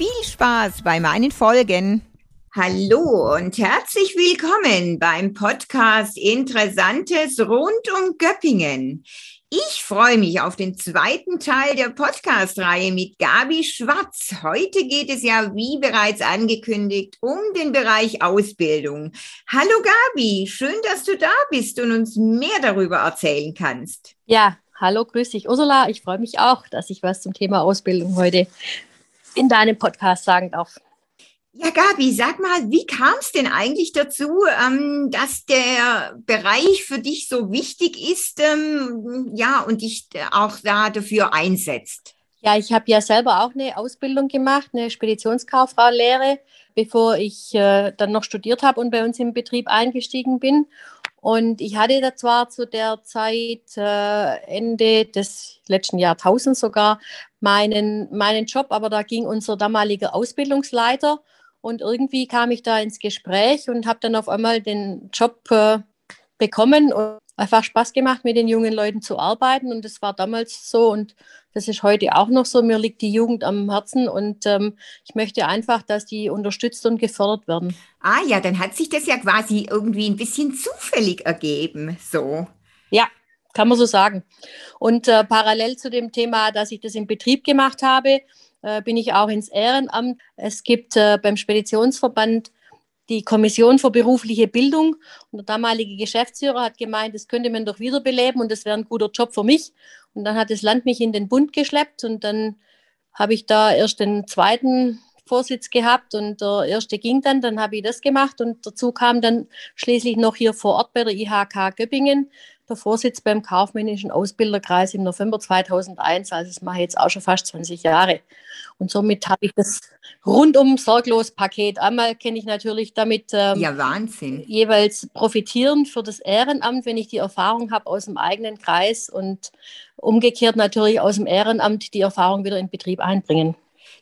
Viel Spaß bei meinen Folgen. Hallo und herzlich willkommen beim Podcast Interessantes rund um Göppingen. Ich freue mich auf den zweiten Teil der Podcast-Reihe mit Gabi Schwarz. Heute geht es ja, wie bereits angekündigt, um den Bereich Ausbildung. Hallo Gabi, schön, dass du da bist und uns mehr darüber erzählen kannst. Ja, hallo, grüß dich Ursula. Ich freue mich auch, dass ich was zum Thema Ausbildung heute in deinem Podcast sagen darf. Ja, Gabi, sag mal, wie kam es denn eigentlich dazu, ähm, dass der Bereich für dich so wichtig ist, ähm, ja, und dich auch da dafür einsetzt? Ja, ich habe ja selber auch eine Ausbildung gemacht, eine Speditionskauffrau-Lehre, bevor ich äh, dann noch studiert habe und bei uns im Betrieb eingestiegen bin. Und ich hatte da zwar zu der Zeit, äh, Ende des letzten Jahrtausends sogar, meinen, meinen Job, aber da ging unser damaliger Ausbildungsleiter und irgendwie kam ich da ins Gespräch und habe dann auf einmal den Job äh, bekommen und einfach Spaß gemacht, mit den jungen Leuten zu arbeiten. Und das war damals so und das ist heute auch noch so. Mir liegt die Jugend am Herzen und ähm, ich möchte einfach, dass die unterstützt und gefördert werden. Ah ja, dann hat sich das ja quasi irgendwie ein bisschen zufällig ergeben, so. Ja, kann man so sagen. Und äh, parallel zu dem Thema, dass ich das im Betrieb gemacht habe, äh, bin ich auch ins Ehrenamt. Es gibt äh, beim Speditionsverband die Kommission für berufliche Bildung. Und der damalige Geschäftsführer hat gemeint, das könnte man doch wiederbeleben und das wäre ein guter Job für mich. Und dann hat das Land mich in den Bund geschleppt und dann habe ich da erst den zweiten Vorsitz gehabt und der erste ging dann, dann habe ich das gemacht und dazu kam dann schließlich noch hier vor Ort bei der IHK Göppingen der Vorsitz beim kaufmännischen Ausbilderkreis im November 2001. Also das mache ich jetzt auch schon fast 20 Jahre. Und somit habe ich das rundum sorglos Paket. Einmal kenne ich natürlich damit ähm, ja, Wahnsinn. jeweils profitieren für das Ehrenamt, wenn ich die Erfahrung habe aus dem eigenen Kreis und umgekehrt natürlich aus dem Ehrenamt die Erfahrung wieder in Betrieb einbringen.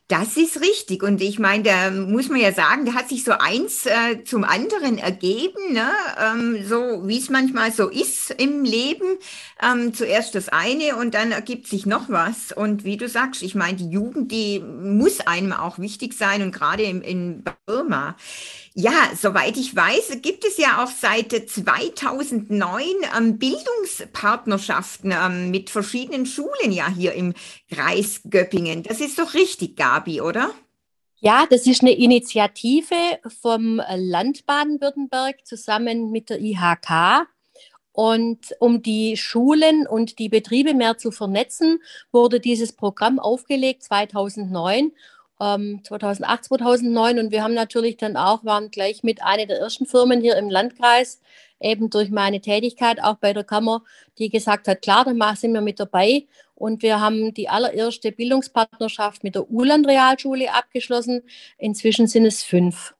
Das ist richtig. Und ich meine, da muss man ja sagen, da hat sich so eins äh, zum anderen ergeben, ne? ähm, so wie es manchmal so ist im Leben. Ähm, zuerst das eine und dann ergibt sich noch was. Und wie du sagst, ich meine, die Jugend, die muss einem auch wichtig sein und gerade in, in Burma. Ja, soweit ich weiß, gibt es ja auch seit 2009 ähm, Bildungspartnerschaften ähm, mit verschiedenen Schulen ja hier im Kreis Göppingen. Das ist doch richtig, Gabi, oder? Ja, das ist eine Initiative vom Land Baden-Württemberg zusammen mit der IHK. Und um die Schulen und die Betriebe mehr zu vernetzen, wurde dieses Programm aufgelegt 2009 ähm, 2008, 2009 und wir haben natürlich dann auch, waren gleich mit einer der ersten Firmen hier im Landkreis, eben durch meine Tätigkeit auch bei der Kammer, die gesagt hat, klar, dann sind wir mit dabei und wir haben die allererste Bildungspartnerschaft mit der Uland Realschule abgeschlossen. Inzwischen sind es fünf.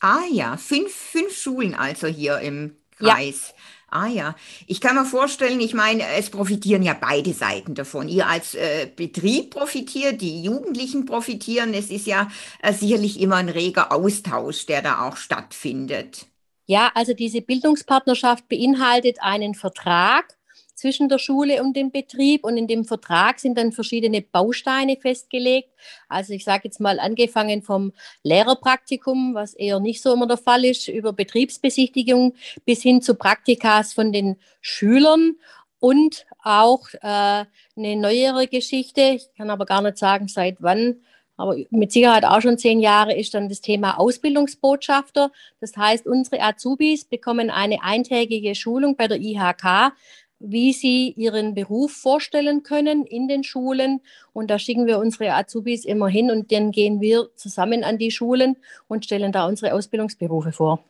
Ah ja, fünf, fünf Schulen also hier im Kreis. Ja. Ah ja, ich kann mir vorstellen, ich meine, es profitieren ja beide Seiten davon. Ihr als äh, Betrieb profitiert, die Jugendlichen profitieren. Es ist ja äh, sicherlich immer ein reger Austausch, der da auch stattfindet. Ja, also diese Bildungspartnerschaft beinhaltet einen Vertrag zwischen der Schule und dem Betrieb. Und in dem Vertrag sind dann verschiedene Bausteine festgelegt. Also ich sage jetzt mal angefangen vom Lehrerpraktikum, was eher nicht so immer der Fall ist, über Betriebsbesichtigung bis hin zu Praktikas von den Schülern und auch äh, eine neuere Geschichte. Ich kann aber gar nicht sagen, seit wann aber mit Sicherheit auch schon zehn Jahre ist dann das Thema Ausbildungsbotschafter. Das heißt, unsere Azubis bekommen eine eintägige Schulung bei der IHK wie sie ihren Beruf vorstellen können in den Schulen. Und da schicken wir unsere Azubis immer hin und dann gehen wir zusammen an die Schulen und stellen da unsere Ausbildungsberufe vor.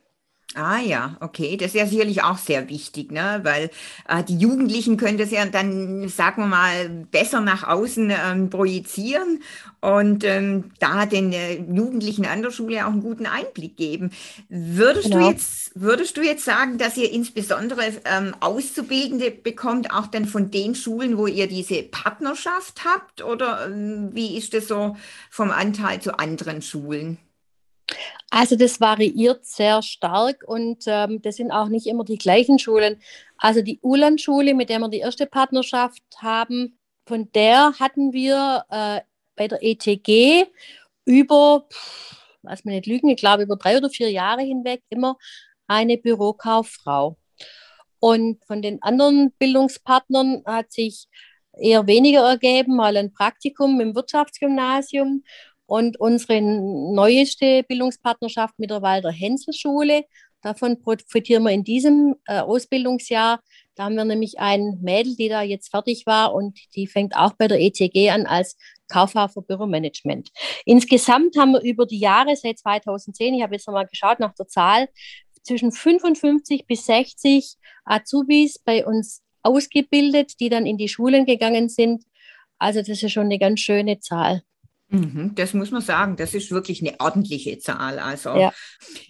Ah ja, okay, das ist ja sicherlich auch sehr wichtig, ne? weil äh, die Jugendlichen können das ja dann, sagen wir mal, besser nach außen ähm, projizieren und ähm, da den äh, Jugendlichen an der Schule auch einen guten Einblick geben. Würdest, genau. du, jetzt, würdest du jetzt sagen, dass ihr insbesondere ähm, Auszubildende bekommt, auch dann von den Schulen, wo ihr diese Partnerschaft habt oder ähm, wie ist das so vom Anteil zu anderen Schulen? Also das variiert sehr stark und ähm, das sind auch nicht immer die gleichen Schulen. Also die Uland-Schule, mit der wir die erste Partnerschaft haben, von der hatten wir äh, bei der ETG über, lass mich nicht lügen, ich glaube über drei oder vier Jahre hinweg immer eine Bürokauffrau. Und von den anderen Bildungspartnern hat sich eher weniger ergeben, mal ein Praktikum im Wirtschaftsgymnasium und unsere neueste Bildungspartnerschaft mit der Walder Hensel-Schule, davon profitieren wir in diesem äh, Ausbildungsjahr. Da haben wir nämlich ein Mädel, die da jetzt fertig war und die fängt auch bei der ETG an als Kauffrau für Büromanagement. Insgesamt haben wir über die Jahre seit 2010, ich habe jetzt nochmal geschaut nach der Zahl, zwischen 55 bis 60 Azubis bei uns ausgebildet, die dann in die Schulen gegangen sind. Also das ist schon eine ganz schöne Zahl. Mhm, das muss man sagen, das ist wirklich eine ordentliche Zahl. Also ja,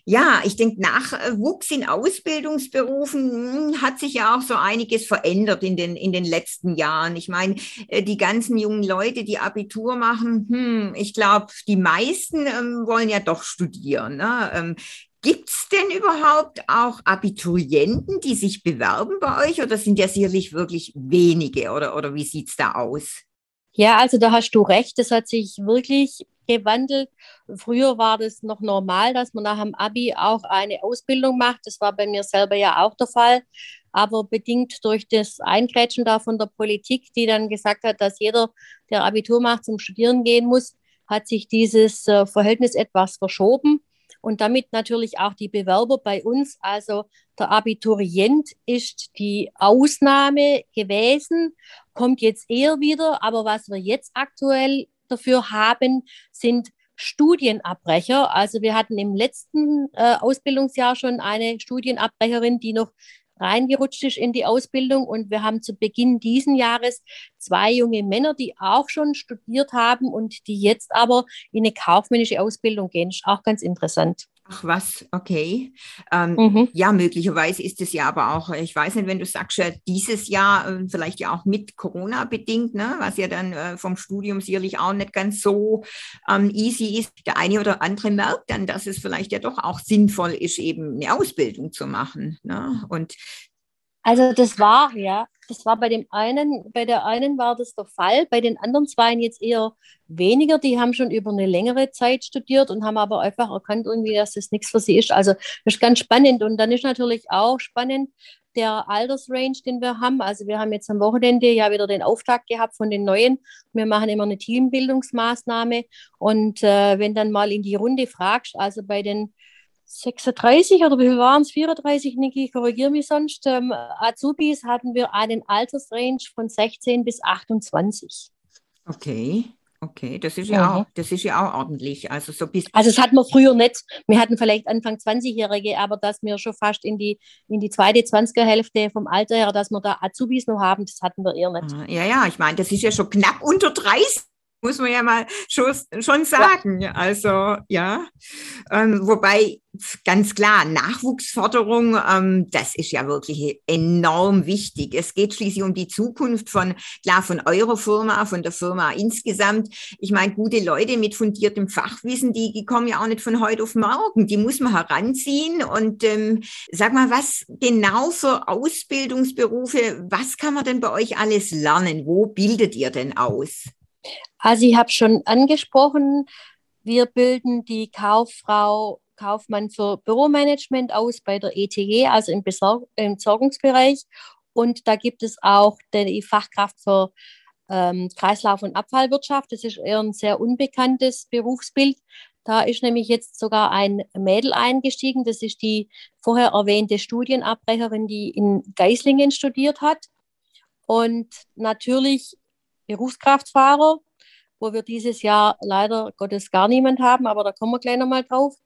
ja ich denke, Nachwuchs in Ausbildungsberufen hm, hat sich ja auch so einiges verändert in den, in den letzten Jahren. Ich meine, äh, die ganzen jungen Leute, die Abitur machen, hm, ich glaube, die meisten ähm, wollen ja doch studieren. Ne? Ähm, Gibt es denn überhaupt auch Abiturienten, die sich bewerben bei euch oder sind ja sicherlich wirklich wenige oder, oder wie sieht es da aus? Ja, also da hast du recht, das hat sich wirklich gewandelt. Früher war das noch normal, dass man nach dem Abi auch eine Ausbildung macht. Das war bei mir selber ja auch der Fall. Aber bedingt durch das Eingrätschen da von der Politik, die dann gesagt hat, dass jeder, der Abitur macht, zum Studieren gehen muss, hat sich dieses äh, Verhältnis etwas verschoben und damit natürlich auch die Bewerber bei uns. Also der Abiturient ist die Ausnahme gewesen, kommt jetzt eher wieder. Aber was wir jetzt aktuell dafür haben, sind Studienabbrecher. Also wir hatten im letzten äh, Ausbildungsjahr schon eine Studienabbrecherin, die noch reingerutscht ist in die Ausbildung. Und wir haben zu Beginn diesen Jahres zwei junge Männer, die auch schon studiert haben und die jetzt aber in eine kaufmännische Ausbildung gehen. Ist auch ganz interessant. Ach was, okay. Ähm, mhm. Ja, möglicherweise ist es ja aber auch, ich weiß nicht, wenn du sagst, dieses Jahr äh, vielleicht ja auch mit Corona bedingt, ne, was ja dann äh, vom Studium sicherlich auch nicht ganz so ähm, easy ist. Der eine oder andere merkt dann, dass es vielleicht ja doch auch sinnvoll ist, eben eine Ausbildung zu machen. Ne? Und also das war, ja, das war bei dem einen, bei der einen war das der Fall, bei den anderen zwei jetzt eher weniger. Die haben schon über eine längere Zeit studiert und haben aber einfach erkannt, irgendwie, dass das nichts für sie ist. Also das ist ganz spannend. Und dann ist natürlich auch spannend der Altersrange, den wir haben. Also wir haben jetzt am Wochenende ja wieder den Auftakt gehabt von den Neuen. Wir machen immer eine Teambildungsmaßnahme. Und äh, wenn dann mal in die Runde fragst, also bei den 36 oder wie viel waren es? 34, Niki, korrigiere mich sonst. Ähm, Azubis hatten wir einen Altersrange von 16 bis 28. Okay. Okay, das ist ja, ja, auch, das ist ja auch ordentlich. Also so bis Also das hatten wir früher nicht. Wir hatten vielleicht Anfang 20-Jährige, aber dass wir schon fast in die, in die zweite 20er Hälfte vom Alter her, dass wir da Azubis noch haben, das hatten wir eher nicht. Ah, ja, ja, ich meine, das ist ja schon knapp unter 30 muss man ja mal schon, schon sagen. Ja. Also ja, ähm, wobei ganz klar, Nachwuchsförderung, ähm, das ist ja wirklich enorm wichtig. Es geht schließlich um die Zukunft von, klar, von eurer Firma, von der Firma insgesamt. Ich meine, gute Leute mit fundiertem Fachwissen, die, die kommen ja auch nicht von heute auf morgen. Die muss man heranziehen. Und ähm, sag mal, was genau für Ausbildungsberufe, was kann man denn bei euch alles lernen? Wo bildet ihr denn aus? Also ich habe schon angesprochen, wir bilden die Kauffrau, Kaufmann für Büromanagement aus bei der ETG, also im, Entsorgungsbereich. Und da gibt es auch die Fachkraft für ähm, Kreislauf- und Abfallwirtschaft. Das ist eher ein sehr unbekanntes Berufsbild. Da ist nämlich jetzt sogar ein Mädel eingestiegen. Das ist die vorher erwähnte Studienabbrecherin, die in Geislingen studiert hat. Und natürlich Berufskraftfahrer, wo wir dieses Jahr leider Gottes gar niemand haben, aber da kommen wir gleich nochmal drauf.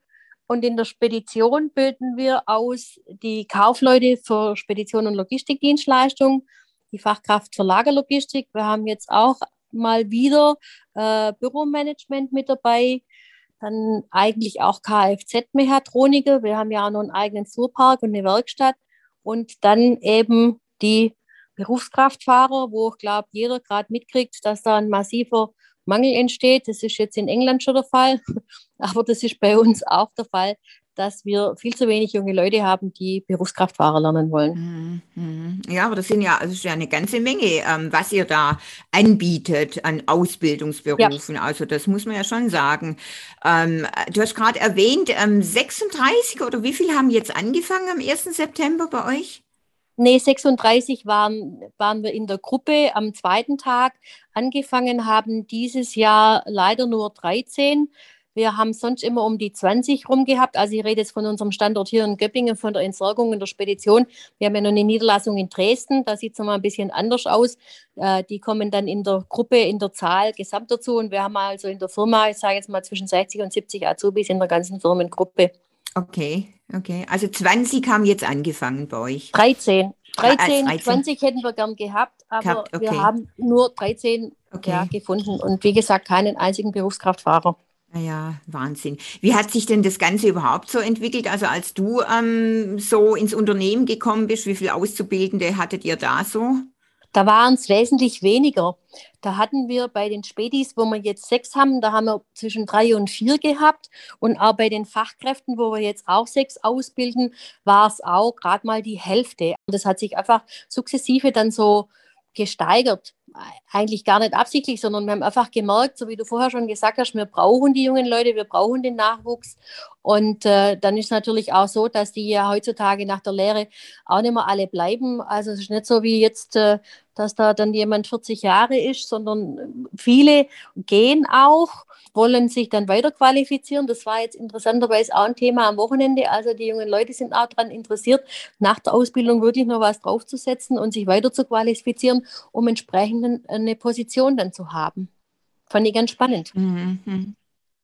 Und in der Spedition bilden wir aus die Kaufleute für Spedition und Logistikdienstleistung, die Fachkraft für Lagerlogistik. Wir haben jetzt auch mal wieder äh, Büromanagement mit dabei. Dann eigentlich auch Kfz-Mechatroniker. Wir haben ja auch noch einen eigenen Fuhrpark und eine Werkstatt. Und dann eben die Berufskraftfahrer, wo ich glaube, jeder gerade mitkriegt, dass da ein massiver Mangel entsteht. Das ist jetzt in England schon der Fall, aber das ist bei uns auch der Fall, dass wir viel zu wenig junge Leute haben, die Berufskraftfahrer lernen wollen. Mhm, mhm. Ja, aber das sind ja, also ist ja eine ganze Menge, ähm, was ihr da anbietet an Ausbildungsberufen. Ja. Also das muss man ja schon sagen. Ähm, du hast gerade erwähnt, ähm, 36 oder wie viele haben jetzt angefangen am 1. September bei euch? Nee, 36 waren, waren wir in der Gruppe am zweiten Tag. Angefangen haben dieses Jahr leider nur 13. Wir haben sonst immer um die 20 rum gehabt. Also ich rede jetzt von unserem Standort hier in Göppingen, von der Entsorgung in der Spedition. Wir haben ja noch eine Niederlassung in Dresden, da sieht es nochmal ein bisschen anders aus. Äh, die kommen dann in der Gruppe, in der Zahl gesamt dazu. Und wir haben also in der Firma, ich sage jetzt mal zwischen 60 und 70 Azubis in der ganzen Firmengruppe. Okay, okay. Also 20 haben jetzt angefangen bei euch. 13. 13, 13. 20 hätten wir gern gehabt, aber okay. wir haben nur 13 okay. ja, gefunden und wie gesagt keinen einzigen Berufskraftfahrer. Ja, Wahnsinn. Wie hat sich denn das Ganze überhaupt so entwickelt? Also als du ähm, so ins Unternehmen gekommen bist, wie viele Auszubildende hattet ihr da so? Da waren es wesentlich weniger. Da hatten wir bei den Spätis, wo wir jetzt sechs haben, da haben wir zwischen drei und vier gehabt. Und auch bei den Fachkräften, wo wir jetzt auch sechs ausbilden, war es auch gerade mal die Hälfte. Und das hat sich einfach sukzessive dann so gesteigert eigentlich gar nicht absichtlich, sondern wir haben einfach gemerkt, so wie du vorher schon gesagt hast, wir brauchen die jungen Leute, wir brauchen den Nachwuchs. Und äh, dann ist natürlich auch so, dass die ja heutzutage nach der Lehre auch nicht mehr alle bleiben. Also es ist nicht so wie jetzt, äh, dass da dann jemand 40 Jahre ist, sondern viele gehen auch wollen sich dann weiter qualifizieren. Das war jetzt interessanterweise auch ein Thema am Wochenende. Also die jungen Leute sind auch daran interessiert, nach der Ausbildung wirklich noch was draufzusetzen und sich weiter zu qualifizieren, um entsprechend eine Position dann zu haben. Fand ich ganz spannend. Mhm.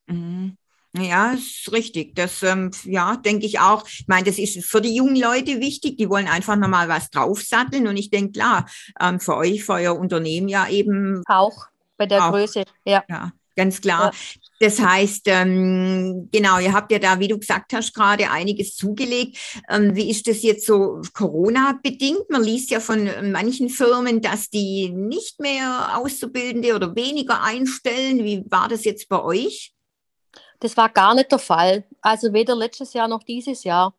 Mhm. Ja, ist richtig. Das, ähm, ja, denke ich auch. Ich meine, das ist für die jungen Leute wichtig. Die wollen einfach nochmal was draufsatteln. Und ich denke, klar, ähm, für euch, für euer Unternehmen ja eben. Auch bei der auch, Größe, ja. ja ganz klar. Ja. Das heißt, ähm, genau, ihr habt ja da, wie du gesagt hast, gerade einiges zugelegt. Ähm, wie ist das jetzt so Corona-bedingt? Man liest ja von manchen Firmen, dass die nicht mehr Auszubildende oder weniger einstellen. Wie war das jetzt bei euch? Das war gar nicht der Fall. Also weder letztes Jahr noch dieses Jahr.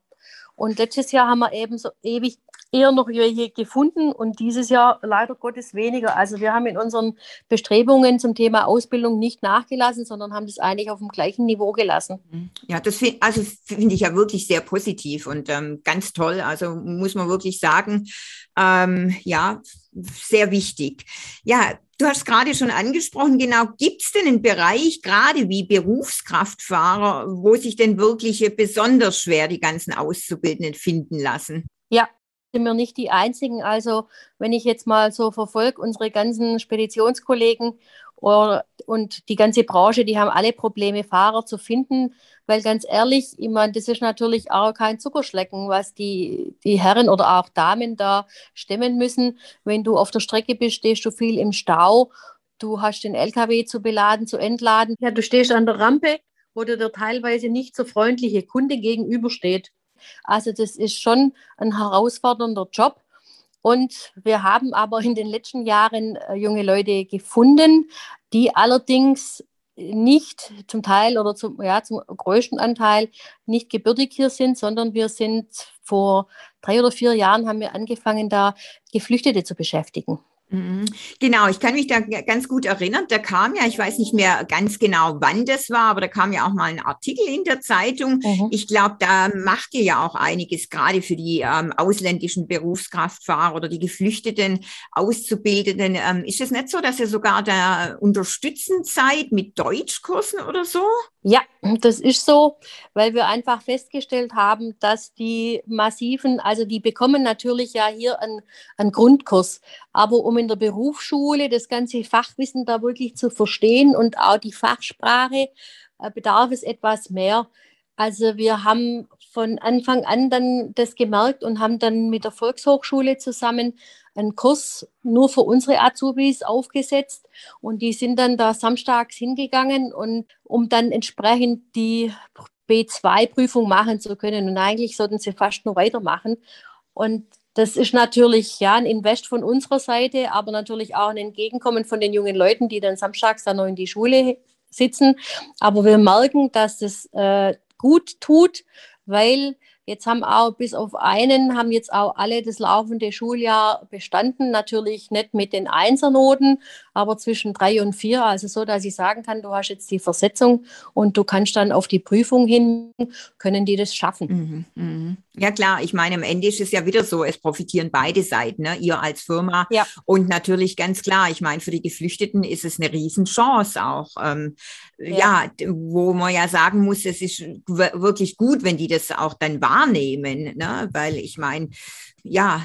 Und letztes Jahr haben wir eben so ewig eher noch welche gefunden und dieses Jahr leider Gottes weniger. Also wir haben in unseren Bestrebungen zum Thema Ausbildung nicht nachgelassen, sondern haben das eigentlich auf dem gleichen Niveau gelassen. Mhm. Ja, das find, also finde ich ja wirklich sehr positiv und ähm, ganz toll. Also muss man wirklich sagen, ähm, ja, sehr wichtig. Ja, Du hast gerade schon angesprochen, genau, gibt es denn einen Bereich, gerade wie Berufskraftfahrer, wo sich denn wirklich besonders schwer die ganzen Auszubildenden finden lassen? Ja, sind wir nicht die Einzigen. Also wenn ich jetzt mal so verfolge, unsere ganzen Speditionskollegen oder, und die ganze Branche, die haben alle Probleme, Fahrer zu finden, weil ganz ehrlich, ich meine, das ist natürlich auch kein Zuckerschlecken, was die, die Herren oder auch Damen da stemmen müssen. Wenn du auf der Strecke bist, stehst du viel im Stau. Du hast den LKW zu beladen, zu entladen. Ja, du stehst an der Rampe, wo dir der teilweise nicht so freundliche Kunde gegenübersteht. Also das ist schon ein herausfordernder Job. Und wir haben aber in den letzten Jahren äh, junge Leute gefunden, die allerdings nicht zum Teil oder zum, ja, zum größten Anteil nicht gebürtig hier sind, sondern wir sind vor drei oder vier Jahren haben wir angefangen, da Geflüchtete zu beschäftigen. Mhm. Genau, ich kann mich da ganz gut erinnern. Da kam ja, ich weiß nicht mehr ganz genau, wann das war, aber da kam ja auch mal ein Artikel in der Zeitung. Mhm. Ich glaube, da macht ihr ja auch einiges, gerade für die ähm, ausländischen Berufskraftfahrer oder die geflüchteten Auszubildenden. Ähm, ist es nicht so, dass ihr sogar da unterstützend seid mit Deutschkursen oder so? Ja, das ist so, weil wir einfach festgestellt haben, dass die massiven, also die bekommen natürlich ja hier einen, einen Grundkurs, aber um in der Berufsschule das ganze Fachwissen da wirklich zu verstehen und auch die Fachsprache, äh, bedarf es etwas mehr. Also wir haben von Anfang an dann das gemerkt und haben dann mit der Volkshochschule zusammen einen Kurs nur für unsere Azubis aufgesetzt. Und die sind dann da samstags hingegangen und um dann entsprechend die B2-Prüfung machen zu können. Und eigentlich sollten sie fast nur weitermachen. Und das ist natürlich ja ein Invest von unserer Seite, aber natürlich auch ein Entgegenkommen von den jungen Leuten, die dann samstags dann noch in die Schule sitzen. Aber wir merken, dass es äh, gut tut, weil Jetzt haben auch bis auf einen, haben jetzt auch alle das laufende Schuljahr bestanden. Natürlich nicht mit den Einsernoten, aber zwischen drei und vier. Also so, dass ich sagen kann, du hast jetzt die Versetzung und du kannst dann auf die Prüfung hin, können die das schaffen. Mhm, mh. Ja klar, ich meine, am Ende ist es ja wieder so, es profitieren beide Seiten, ne? ihr als Firma ja. und natürlich ganz klar, ich meine, für die Geflüchteten ist es eine Riesenchance auch. Ähm, ja. ja. wo man ja sagen muss, es ist wirklich gut, wenn die das auch dann wahrnehmen, ne? weil ich meine, ja,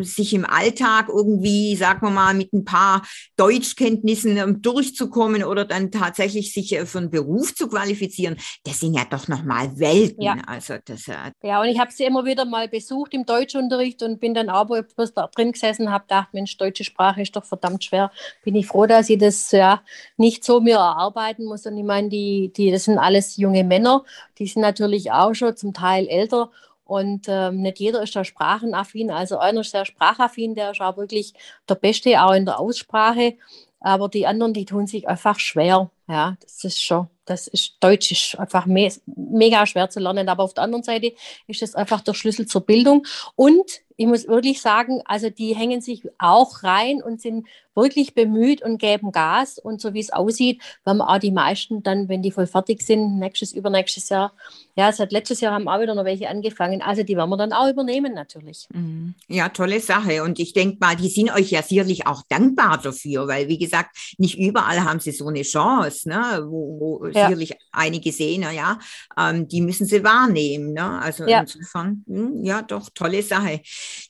sich im Alltag irgendwie, sagen wir mal, mit ein paar Deutschkenntnissen ähm, durchzukommen oder dann tatsächlich sich äh, für einen Beruf zu qualifizieren, das sind ja doch nochmal Welten. Ja. Also das, äh ja, und ich habe sie immer wieder mal besucht im Deutschunterricht und bin dann aber da drin gesessen, habe gedacht, Mensch, deutsche Sprache ist doch verdammt schwer. Bin ich froh, dass ich das ja nicht so mir erarbeiten muss. Und ich meine, die, die, das sind alles junge Männer, die sind natürlich auch schon zum Teil älter und ähm, nicht jeder ist da sprachenaffin. Also einer ist sehr sprachaffin, der ist auch wirklich der Beste, auch in der Aussprache. Aber die anderen, die tun sich einfach schwer. Ja, das ist schon, das ist Deutsch ist einfach me mega schwer zu lernen. Aber auf der anderen Seite ist das einfach der Schlüssel zur Bildung. Und ich muss wirklich sagen, also die hängen sich auch rein und sind wirklich bemüht und geben Gas. Und so wie es aussieht, werden auch die meisten dann, wenn die voll fertig sind, nächstes, übernächstes Jahr, ja, seit letztes Jahr haben auch wieder noch welche angefangen. Also die werden wir dann auch übernehmen natürlich. Mhm. Ja, tolle Sache. Und ich denke mal, die sind euch ja sicherlich auch dankbar dafür, weil wie gesagt, nicht überall haben sie so eine Chance, ne? wo, wo ja. sicherlich einige sehen, na ja, ähm, die müssen sie wahrnehmen. Ne? Also ja. insofern, mh, hm, ja, doch, tolle Sache.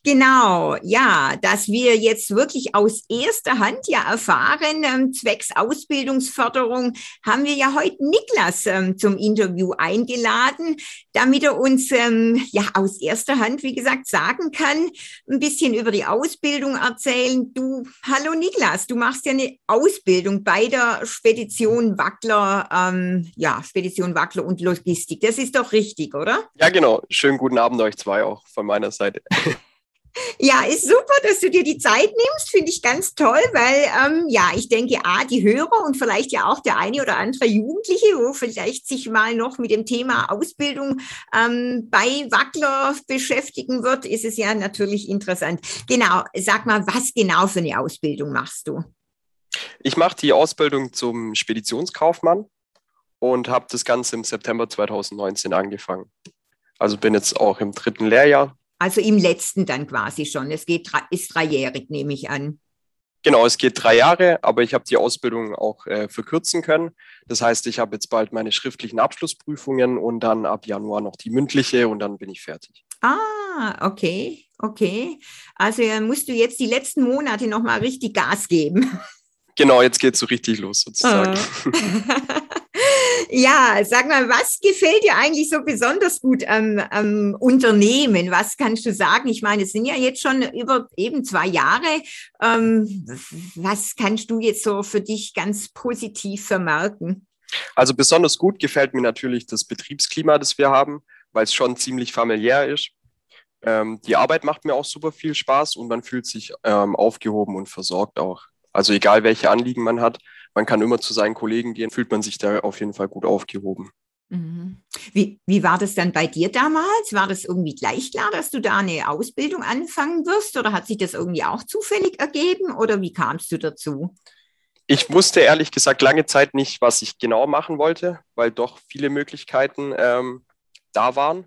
Genau, ja, dass wir jetzt wirklich aus erster Hand ja erfahren, ähm, zwecks Ausbildungsförderung, haben wir ja heute Niklas ähm, zum Interview eingeladen, damit er uns ähm, ja aus erster Hand, wie gesagt, sagen kann, ein bisschen über die Ausbildung erzählen. Du, hallo Niklas, du machst ja eine Ausbildung bei der Spedition Wackler, ähm, ja, Spedition Wackler und Logistik. Das ist doch richtig, oder? Ja, genau. Schönen guten Abend euch zwei auch von meiner Seite. Ja, ist super, dass du dir die Zeit nimmst, finde ich ganz toll, weil ähm, ja, ich denke, A, die Hörer und vielleicht ja auch der eine oder andere Jugendliche, wo vielleicht sich mal noch mit dem Thema Ausbildung ähm, bei Wackler beschäftigen wird, ist es ja natürlich interessant. Genau, sag mal, was genau für eine Ausbildung machst du? Ich mache die Ausbildung zum Speditionskaufmann und habe das Ganze im September 2019 angefangen. Also bin jetzt auch im dritten Lehrjahr also im letzten dann quasi schon. Es geht, ist dreijährig, nehme ich an. Genau, es geht drei Jahre, aber ich habe die Ausbildung auch äh, verkürzen können. Das heißt, ich habe jetzt bald meine schriftlichen Abschlussprüfungen und dann ab Januar noch die mündliche und dann bin ich fertig. Ah, okay, okay. Also musst du jetzt die letzten Monate nochmal richtig Gas geben. Genau, jetzt geht es so richtig los sozusagen. Ja, sag mal, was gefällt dir eigentlich so besonders gut am, am, Unternehmen? Was kannst du sagen? Ich meine, es sind ja jetzt schon über eben zwei Jahre. Ähm, was kannst du jetzt so für dich ganz positiv vermerken? Also besonders gut gefällt mir natürlich das Betriebsklima, das wir haben, weil es schon ziemlich familiär ist. Ähm, die Arbeit macht mir auch super viel Spaß und man fühlt sich ähm, aufgehoben und versorgt auch. Also egal, welche Anliegen man hat, man kann immer zu seinen Kollegen gehen, fühlt man sich da auf jeden Fall gut aufgehoben. Mhm. Wie, wie war das dann bei dir damals? War das irgendwie gleich klar, dass du da eine Ausbildung anfangen wirst oder hat sich das irgendwie auch zufällig ergeben oder wie kamst du dazu? Ich wusste ehrlich gesagt lange Zeit nicht, was ich genau machen wollte, weil doch viele Möglichkeiten ähm, da waren.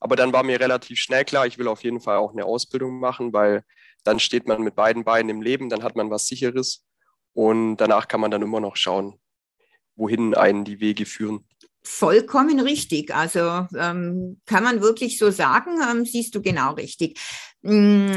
Aber dann war mir relativ schnell klar, ich will auf jeden Fall auch eine Ausbildung machen, weil dann steht man mit beiden Beinen im Leben, dann hat man was Sicheres und danach kann man dann immer noch schauen, wohin einen die Wege führen. Vollkommen richtig. Also ähm, kann man wirklich so sagen, ähm, siehst du genau richtig. Mm,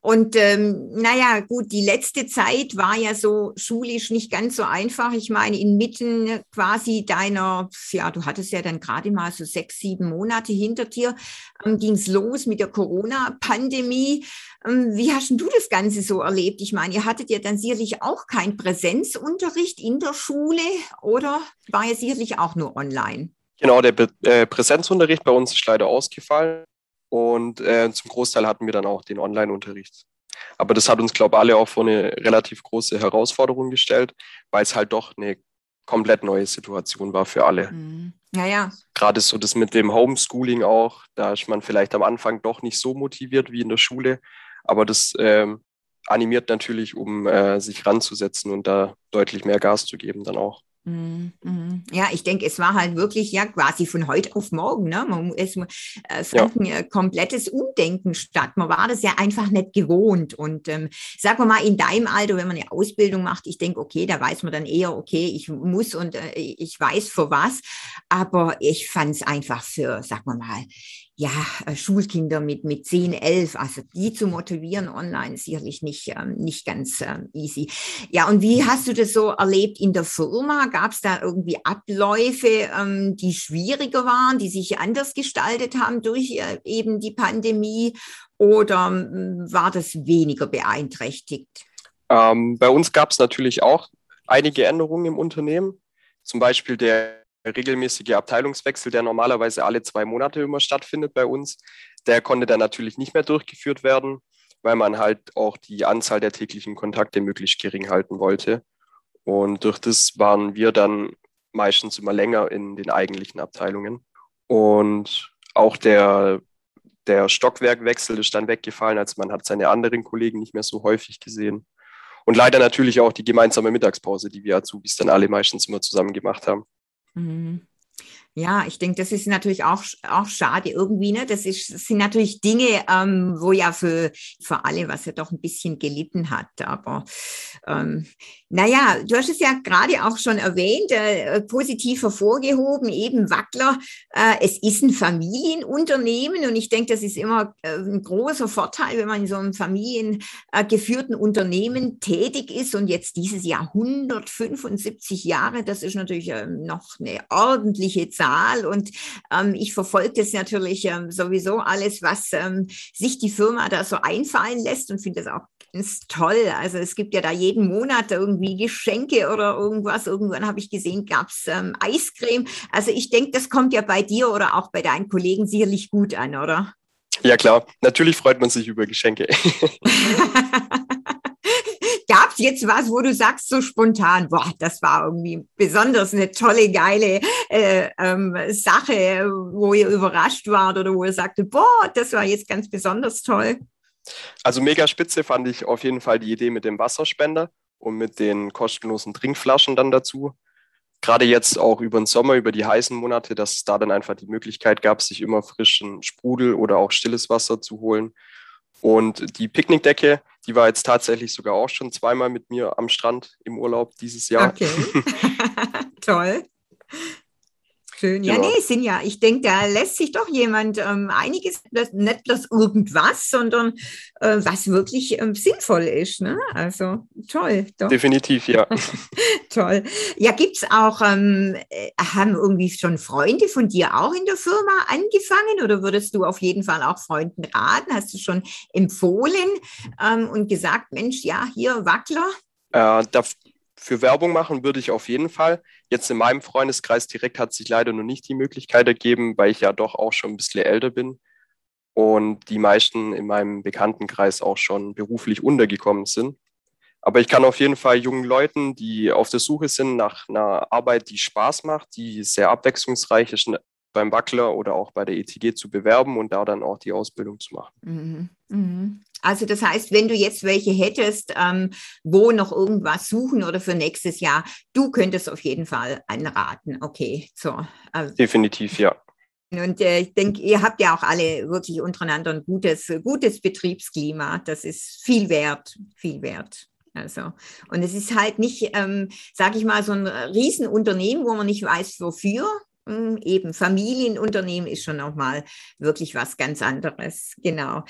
Und ähm, naja, gut, die letzte Zeit war ja so schulisch nicht ganz so einfach. Ich meine, inmitten quasi deiner, ja, du hattest ja dann gerade mal so sechs, sieben Monate hinter dir, ähm, ging es los mit der Corona-Pandemie. Ähm, wie hast du das Ganze so erlebt? Ich meine, ihr hattet ja dann sicherlich auch keinen Präsenzunterricht in der Schule oder war ja sicherlich auch nur online? Genau, der äh, Präsenzunterricht bei uns ist leider ausgefallen. Und äh, zum Großteil hatten wir dann auch den Online-Unterricht. Aber das hat uns, glaube ich, alle auch vor eine relativ große Herausforderung gestellt, weil es halt doch eine komplett neue Situation war für alle. Mhm. Ja, ja. Gerade so das mit dem Homeschooling auch, da ist man vielleicht am Anfang doch nicht so motiviert wie in der Schule, aber das ähm, animiert natürlich, um äh, sich ranzusetzen und da deutlich mehr Gas zu geben dann auch. Mhm, mhm. Ja, ich denke, es war halt wirklich ja quasi von heute auf morgen. Ne? Man, es äh, fand ja. ein komplettes Umdenken statt. Man war das ja einfach nicht gewohnt. Und ähm, sagen wir mal, in deinem Alter, wenn man eine Ausbildung macht, ich denke, okay, da weiß man dann eher, okay, ich muss und äh, ich weiß für was. Aber ich fand es einfach für, sagen wir mal, ja, äh, Schulkinder mit, mit 10, 11, also die zu motivieren online sicherlich nicht, ähm, nicht ganz ähm, easy. Ja, und wie hast du das so erlebt in der Firma? Gab es da irgendwie Abläufe, ähm, die schwieriger waren, die sich anders gestaltet haben durch äh, eben die Pandemie oder war das weniger beeinträchtigt? Ähm, bei uns gab es natürlich auch einige Änderungen im Unternehmen. Zum Beispiel der regelmäßige Abteilungswechsel, der normalerweise alle zwei Monate immer stattfindet bei uns, der konnte dann natürlich nicht mehr durchgeführt werden, weil man halt auch die Anzahl der täglichen Kontakte möglichst gering halten wollte. Und durch das waren wir dann meistens immer länger in den eigentlichen Abteilungen. Und auch der, der Stockwerkwechsel ist dann weggefallen, als man hat seine anderen Kollegen nicht mehr so häufig gesehen. Und leider natürlich auch die gemeinsame Mittagspause, die wir Azubis dann alle meistens immer zusammen gemacht haben. Mhm. Ja, ich denke, das ist natürlich auch, auch schade irgendwie. Ne? Das, ist, das sind natürlich Dinge, ähm, wo ja für, für alle, was ja doch ein bisschen gelitten hat. Aber ähm, naja, du hast es ja gerade auch schon erwähnt, äh, positiv hervorgehoben, eben Wackler. Äh, es ist ein Familienunternehmen und ich denke, das ist immer äh, ein großer Vorteil, wenn man in so einem familiengeführten Unternehmen tätig ist und jetzt dieses Jahr 175 Jahre, das ist natürlich ähm, noch eine ordentliche Zahl. Zahl und ähm, ich verfolge das natürlich ähm, sowieso alles, was ähm, sich die Firma da so einfallen lässt und finde das auch ganz toll. Also es gibt ja da jeden Monat irgendwie Geschenke oder irgendwas. Irgendwann habe ich gesehen, gab es ähm, Eiscreme. Also ich denke, das kommt ja bei dir oder auch bei deinen Kollegen sicherlich gut an, oder? Ja klar, natürlich freut man sich über Geschenke. Gab es jetzt was, wo du sagst so spontan, boah, das war irgendwie besonders eine tolle, geile äh, ähm, Sache, wo ihr überrascht wart oder wo ihr sagte, boah, das war jetzt ganz besonders toll? Also mega spitze fand ich auf jeden Fall die Idee mit dem Wasserspender und mit den kostenlosen Trinkflaschen dann dazu. Gerade jetzt auch über den Sommer, über die heißen Monate, dass es da dann einfach die Möglichkeit gab, sich immer frischen Sprudel oder auch stilles Wasser zu holen. Und die Picknickdecke, die war jetzt tatsächlich sogar auch schon zweimal mit mir am Strand im Urlaub dieses Jahr. Okay. Toll. Schön. Ja, ja, nee, sind ja, ich denke, da lässt sich doch jemand ähm, einiges, nicht bloß irgendwas, sondern äh, was wirklich ähm, sinnvoll ist. Ne? Also toll. Doch. Definitiv, ja. toll. Ja, gibt es auch, ähm, äh, haben irgendwie schon Freunde von dir auch in der Firma angefangen oder würdest du auf jeden Fall auch Freunden raten? Hast du schon empfohlen ähm, und gesagt, Mensch, ja, hier Wackler? Äh, da, für Werbung machen würde ich auf jeden Fall. Jetzt in meinem Freundeskreis direkt hat sich leider noch nicht die Möglichkeit ergeben, weil ich ja doch auch schon ein bisschen älter bin und die meisten in meinem Bekanntenkreis auch schon beruflich untergekommen sind. Aber ich kann auf jeden Fall jungen Leuten, die auf der Suche sind nach einer Arbeit, die Spaß macht, die sehr abwechslungsreich ist, beim Wackler oder auch bei der ETG zu bewerben und da dann auch die Ausbildung zu machen. Mhm. Mhm. Also das heißt, wenn du jetzt welche hättest, ähm, wo noch irgendwas suchen oder für nächstes Jahr, du könntest auf jeden Fall anraten. Okay, so. Also. Definitiv, ja. Und äh, ich denke, ihr habt ja auch alle wirklich untereinander ein gutes, gutes Betriebsklima. Das ist viel wert, viel wert. Also, und es ist halt nicht, ähm, sage ich mal, so ein Riesenunternehmen, wo man nicht weiß, wofür. Hm, eben Familienunternehmen ist schon nochmal wirklich was ganz anderes. Genau.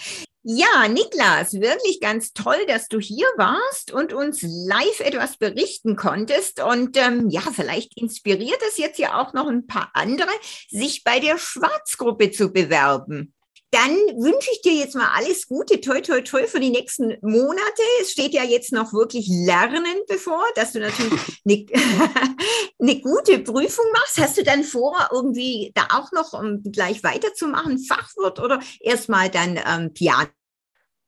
Ja, Niklas, wirklich ganz toll, dass du hier warst und uns live etwas berichten konntest. Und ähm, ja, vielleicht inspiriert es jetzt ja auch noch ein paar andere, sich bei der Schwarzgruppe zu bewerben. Dann wünsche ich dir jetzt mal alles Gute, toi, toi, toi für die nächsten Monate. Es steht ja jetzt noch wirklich Lernen bevor, dass du natürlich eine, eine gute Prüfung machst. Hast du dann vor, irgendwie da auch noch um gleich weiterzumachen, Fachwirt oder erstmal dann ähm, Piano?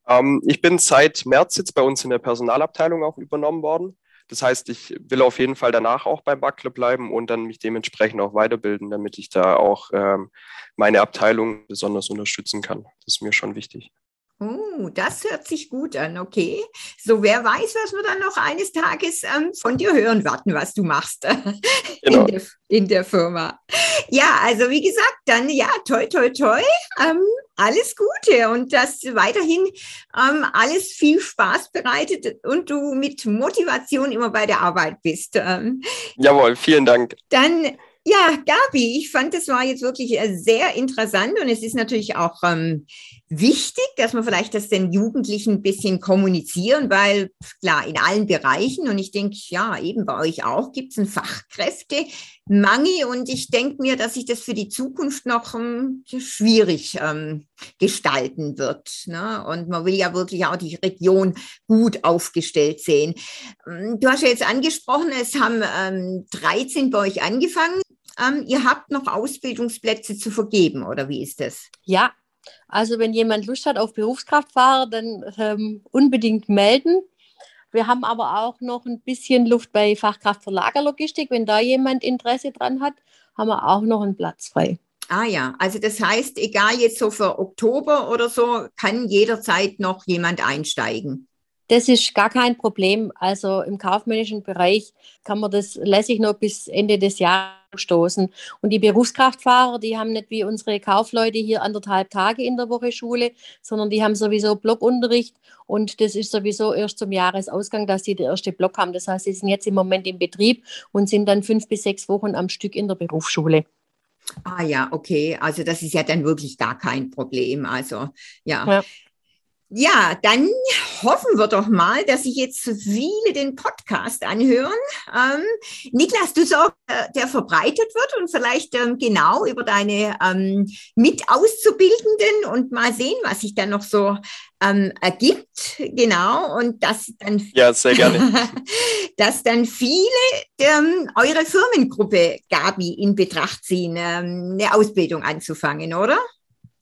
Ähm, ich bin seit März jetzt bei uns in der Personalabteilung auch übernommen worden. Das heißt, ich will auf jeden Fall danach auch beim Buckler bleiben und dann mich dementsprechend auch weiterbilden, damit ich da auch ähm, meine Abteilung besonders unterstützen kann. Das ist mir schon wichtig. Oh, das hört sich gut an, okay. So, wer weiß, was wir dann noch eines Tages ähm, von dir hören warten, was du machst genau. in, der, in, der, Firma. Ja, also wie gesagt, dann ja, toi, toi, toi, ähm, alles Gute und dass weiterhin ähm, alles viel Spaß bereitet und du mit Motivation immer bei der Arbeit bist. Ähm. Jawohl, vielen Dank. Dann ja, Gabi, ich fand, das war jetzt wirklich äh, sehr interessant und es ist natürlich auch ähm, wichtig, dass wir vielleicht das den Jugendlichen ein bisschen kommunizieren, weil klar, in allen Bereichen und ich denke, ja, eben bei euch auch gibt es einen Fachkräftemangel und ich denke mir, dass sich das für die Zukunft noch ähm, schwierig ähm, gestalten wird. Ne? Und man will ja wirklich auch die Region gut aufgestellt sehen. Ähm, du hast ja jetzt angesprochen, es haben ähm, 13 bei euch angefangen ähm, ihr habt noch Ausbildungsplätze zu vergeben, oder wie ist das? Ja, also wenn jemand Lust hat auf Berufskraftfahrer, dann ähm, unbedingt melden. Wir haben aber auch noch ein bisschen Luft bei Fachkraft für Lagerlogistik. Wenn da jemand Interesse dran hat, haben wir auch noch einen Platz frei. Ah ja, also das heißt, egal jetzt so für Oktober oder so, kann jederzeit noch jemand einsteigen. Das ist gar kein Problem. Also im kaufmännischen Bereich kann man das lässig noch bis Ende des Jahres stoßen. Und die Berufskraftfahrer, die haben nicht wie unsere Kaufleute hier anderthalb Tage in der Woche Schule, sondern die haben sowieso Blockunterricht und das ist sowieso erst zum Jahresausgang, dass sie den ersten Block haben. Das heißt, sie sind jetzt im Moment im Betrieb und sind dann fünf bis sechs Wochen am Stück in der Berufsschule. Ah ja, okay. Also das ist ja dann wirklich gar kein Problem. Also ja. ja. Ja, dann hoffen wir doch mal, dass sich jetzt viele den Podcast anhören. Ähm, Niklas, du sagst, äh, der verbreitet wird und vielleicht ähm, genau über deine ähm, Mitauszubildenden und mal sehen, was sich dann noch so ähm, ergibt. Genau. Und dass dann, ja, sehr gerne. dass dann viele ähm, eure Firmengruppe, Gabi, in Betracht ziehen, ähm, eine Ausbildung anzufangen, oder?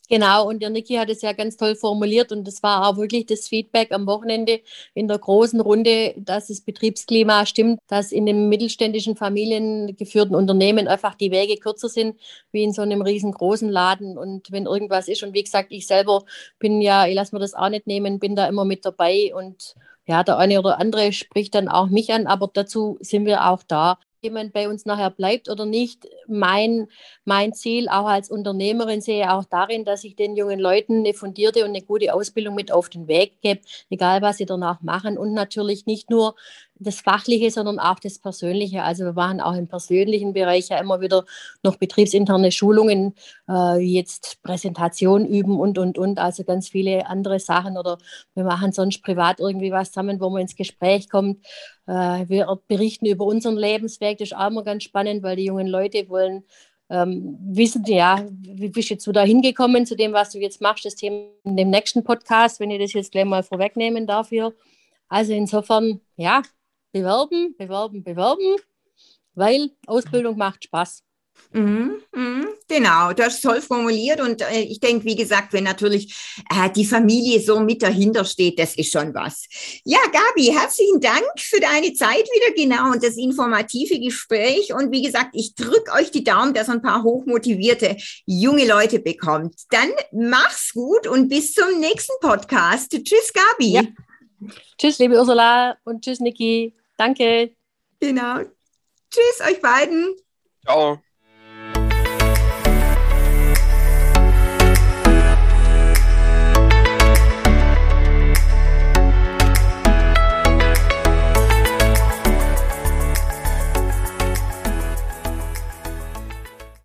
Genau, und der Niki hat es ja ganz toll formuliert und das war auch wirklich das Feedback am Wochenende in der großen Runde, dass das Betriebsklima stimmt, dass in den mittelständischen familiengeführten Unternehmen einfach die Wege kürzer sind wie in so einem riesengroßen Laden. Und wenn irgendwas ist und wie gesagt, ich selber bin ja, ich lasse mir das auch nicht nehmen, bin da immer mit dabei und ja, der eine oder andere spricht dann auch mich an, aber dazu sind wir auch da jemand bei uns nachher bleibt oder nicht. Mein, mein Ziel auch als Unternehmerin sehe auch darin, dass ich den jungen Leuten eine fundierte und eine gute Ausbildung mit auf den Weg gebe, egal was sie danach machen und natürlich nicht nur das Fachliche, sondern auch das Persönliche. Also wir machen auch im persönlichen Bereich ja immer wieder noch betriebsinterne Schulungen, äh, jetzt Präsentation üben und, und, und, also ganz viele andere Sachen oder wir machen sonst privat irgendwie was zusammen, wo man ins Gespräch kommt. Äh, wir berichten über unseren Lebensweg, das ist auch immer ganz spannend, weil die jungen Leute wollen ähm, wissen, ja, wie bist du jetzt da hingekommen zu dem, was du jetzt machst, das Thema in dem nächsten Podcast, wenn ich das jetzt gleich mal vorwegnehmen darf hier. Also insofern, ja, bewerben, bewerben, bewerben, weil Ausbildung macht Spaß. Mhm, mhm, genau, du hast toll formuliert und äh, ich denke, wie gesagt, wenn natürlich äh, die Familie so mit dahinter steht, das ist schon was. Ja, Gabi, herzlichen Dank für deine Zeit wieder, genau, und das informative Gespräch. Und wie gesagt, ich drücke euch die Daumen, dass ihr ein paar hochmotivierte junge Leute bekommt. Dann mach's gut und bis zum nächsten Podcast. Tschüss, Gabi. Ja. Tschüss, liebe Ursula und tschüss, Niki. Danke. Genau. Tschüss euch beiden. Ciao.